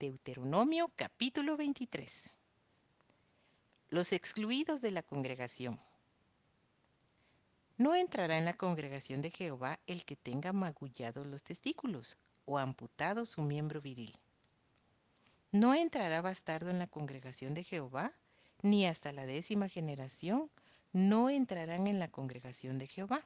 Deuteronomio capítulo 23. Los excluidos de la congregación. No entrará en la congregación de Jehová el que tenga magullados los testículos o amputado su miembro viril. No entrará bastardo en la congregación de Jehová, ni hasta la décima generación no entrarán en la congregación de Jehová.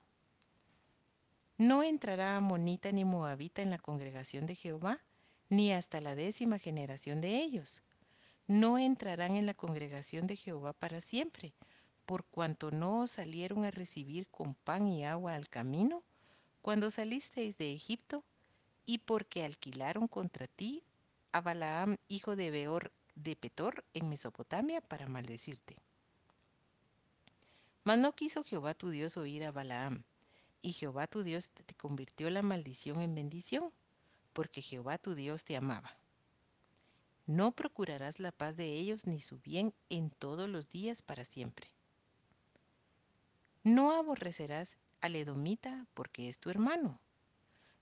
No entrará amonita ni moabita en la congregación de Jehová, ni hasta la décima generación de ellos. No entrarán en la congregación de Jehová para siempre, por cuanto no os salieron a recibir con pan y agua al camino, cuando salisteis de Egipto, y porque alquilaron contra ti a Balaam, hijo de Beor de Petor, en Mesopotamia, para maldecirte. Mas no quiso Jehová tu Dios oír a Balaam, y Jehová tu Dios te convirtió la maldición en bendición, porque Jehová tu Dios te amaba. No procurarás la paz de ellos ni su bien en todos los días para siempre. No aborrecerás al edomita porque es tu hermano.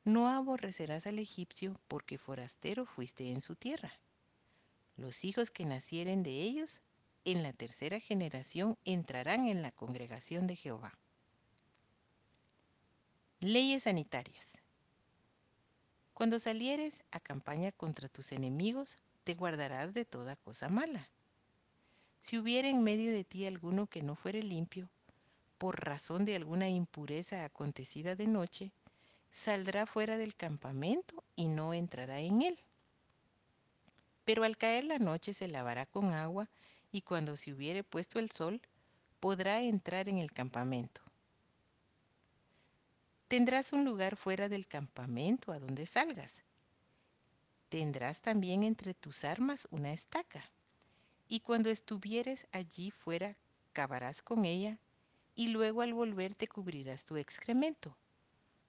No aborrecerás al egipcio porque forastero fuiste en su tierra. Los hijos que nacieren de ellos en la tercera generación entrarán en la congregación de Jehová. Leyes sanitarias. Cuando salieres a campaña contra tus enemigos, te guardarás de toda cosa mala. Si hubiera en medio de ti alguno que no fuere limpio, por razón de alguna impureza acontecida de noche, saldrá fuera del campamento y no entrará en él. Pero al caer la noche se lavará con agua y cuando se hubiere puesto el sol, podrá entrar en el campamento. Tendrás un lugar fuera del campamento a donde salgas, tendrás también entre tus armas una estaca, y cuando estuvieres allí fuera cavarás con ella, y luego al volver te cubrirás tu excremento,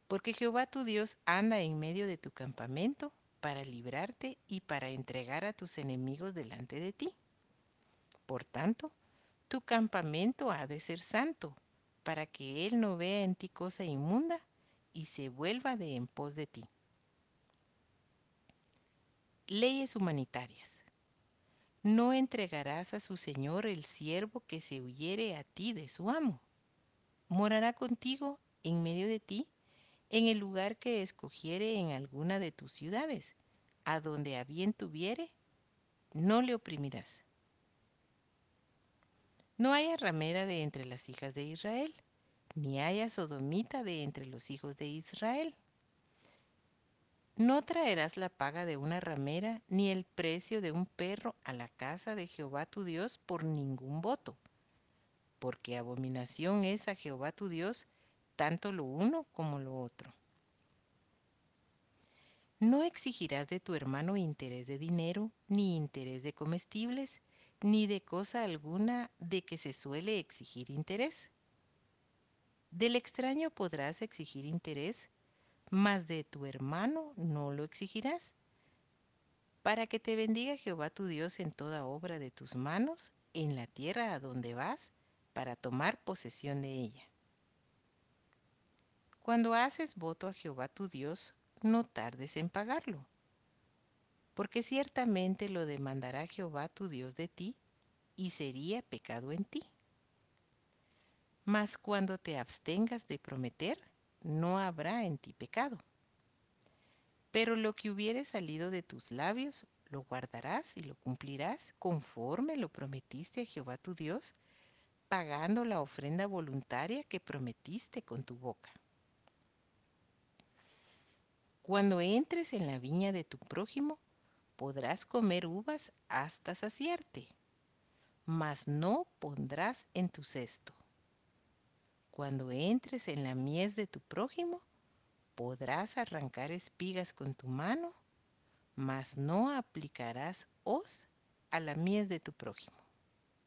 porque Jehová tu Dios anda en medio de tu campamento para librarte y para entregar a tus enemigos delante de ti. Por tanto, tu campamento ha de ser santo, para que Él no vea en ti cosa inmunda y se vuelva de en pos de ti. Leyes humanitarias. No entregarás a su señor el siervo que se huyere a ti de su amo. Morará contigo en medio de ti, en el lugar que escogiere en alguna de tus ciudades, a donde a bien tuviere, no le oprimirás. No haya ramera de entre las hijas de Israel, ni haya sodomita de entre los hijos de Israel no traerás la paga de una ramera ni el precio de un perro a la casa de Jehová tu Dios por ningún voto, porque abominación es a Jehová tu Dios tanto lo uno como lo otro. No exigirás de tu hermano interés de dinero, ni interés de comestibles, ni de cosa alguna de que se suele exigir interés. Del extraño podrás exigir interés, mas de tu hermano no lo exigirás, para que te bendiga Jehová tu Dios en toda obra de tus manos, en la tierra a donde vas, para tomar posesión de ella. Cuando haces voto a Jehová tu Dios, no tardes en pagarlo, porque ciertamente lo demandará Jehová tu Dios de ti, y sería pecado en ti. Mas cuando te abstengas de prometer, no habrá en ti pecado. Pero lo que hubiere salido de tus labios, lo guardarás y lo cumplirás conforme lo prometiste a Jehová tu Dios, pagando la ofrenda voluntaria que prometiste con tu boca. Cuando entres en la viña de tu prójimo, podrás comer uvas hasta saciarte, mas no pondrás en tu cesto. Cuando entres en la mies de tu prójimo, podrás arrancar espigas con tu mano, mas no aplicarás hoz a la mies de tu prójimo.